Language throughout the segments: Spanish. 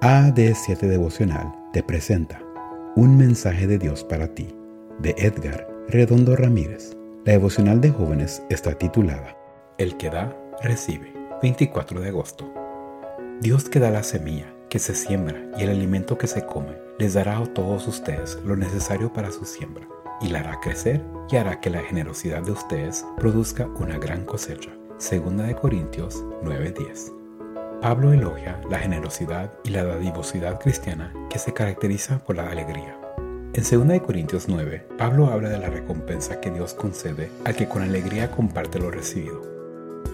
AD7 Devocional te presenta Un mensaje de Dios para ti, de Edgar Redondo Ramírez. La devocional de jóvenes está titulada El que da, recibe. 24 de agosto. Dios que da la semilla que se siembra y el alimento que se come, les dará a todos ustedes lo necesario para su siembra, y la hará crecer y hará que la generosidad de ustedes produzca una gran cosecha. Segunda de Corintios 9:10. Pablo elogia la generosidad y la dadivosidad cristiana que se caracteriza por la alegría. En 2 Corintios 9, Pablo habla de la recompensa que Dios concede al que con alegría comparte lo recibido.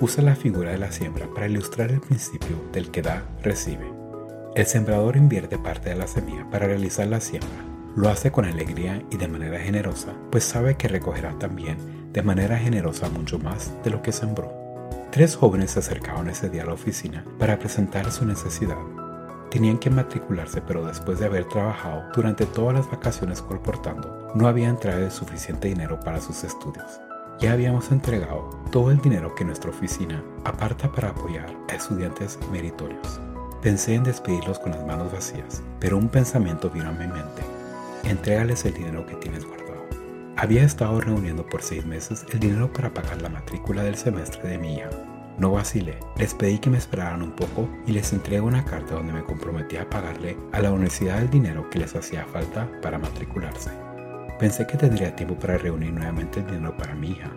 Usa la figura de la siembra para ilustrar el principio del que da, recibe. El sembrador invierte parte de la semilla para realizar la siembra. Lo hace con alegría y de manera generosa, pues sabe que recogerá también de manera generosa mucho más de lo que sembró. Tres jóvenes se acercaron ese día a la oficina para presentar su necesidad. Tenían que matricularse, pero después de haber trabajado durante todas las vacaciones colportando, no habían traído suficiente dinero para sus estudios. Ya habíamos entregado todo el dinero que nuestra oficina aparta para apoyar a estudiantes meritorios. Pensé en despedirlos con las manos vacías, pero un pensamiento vino a mi mente. Entrégales el dinero que tienes guardado. Había estado reuniendo por seis meses el dinero para pagar la matrícula del semestre de mi hija. No vacilé, les pedí que me esperaran un poco y les entregué una carta donde me comprometí a pagarle a la universidad el dinero que les hacía falta para matricularse. Pensé que tendría tiempo para reunir nuevamente el dinero para mi hija.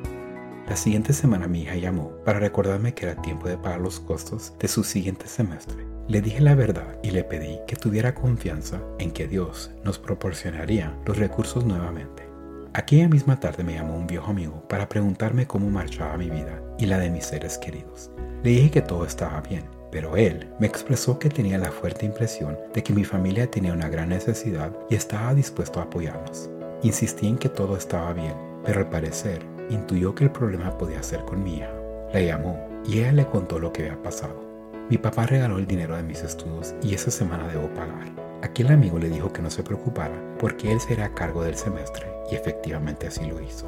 La siguiente semana mi hija llamó para recordarme que era tiempo de pagar los costos de su siguiente semestre. Le dije la verdad y le pedí que tuviera confianza en que Dios nos proporcionaría los recursos nuevamente. Aquella misma tarde me llamó un viejo amigo para preguntarme cómo marchaba mi vida y la de mis seres queridos. Le dije que todo estaba bien, pero él me expresó que tenía la fuerte impresión de que mi familia tenía una gran necesidad y estaba dispuesto a apoyarnos. Insistí en que todo estaba bien, pero al parecer intuyó que el problema podía ser con mi hija. La llamó y ella le contó lo que había pasado. Mi papá regaló el dinero de mis estudios y esa semana debo pagar. Aquel amigo le dijo que no se preocupara porque él sería a cargo del semestre y efectivamente así lo hizo.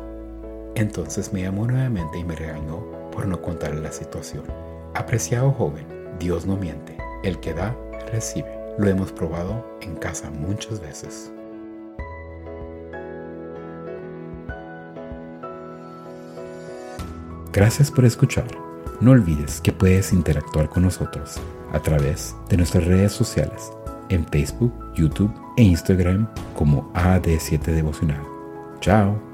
Entonces me llamó nuevamente y me regañó por no contarle la situación. Apreciado joven, Dios no miente, el que da, recibe. Lo hemos probado en casa muchas veces. Gracias por escuchar. No olvides que puedes interactuar con nosotros a través de nuestras redes sociales en Facebook, YouTube e Instagram como AD7 Devocional. Chao.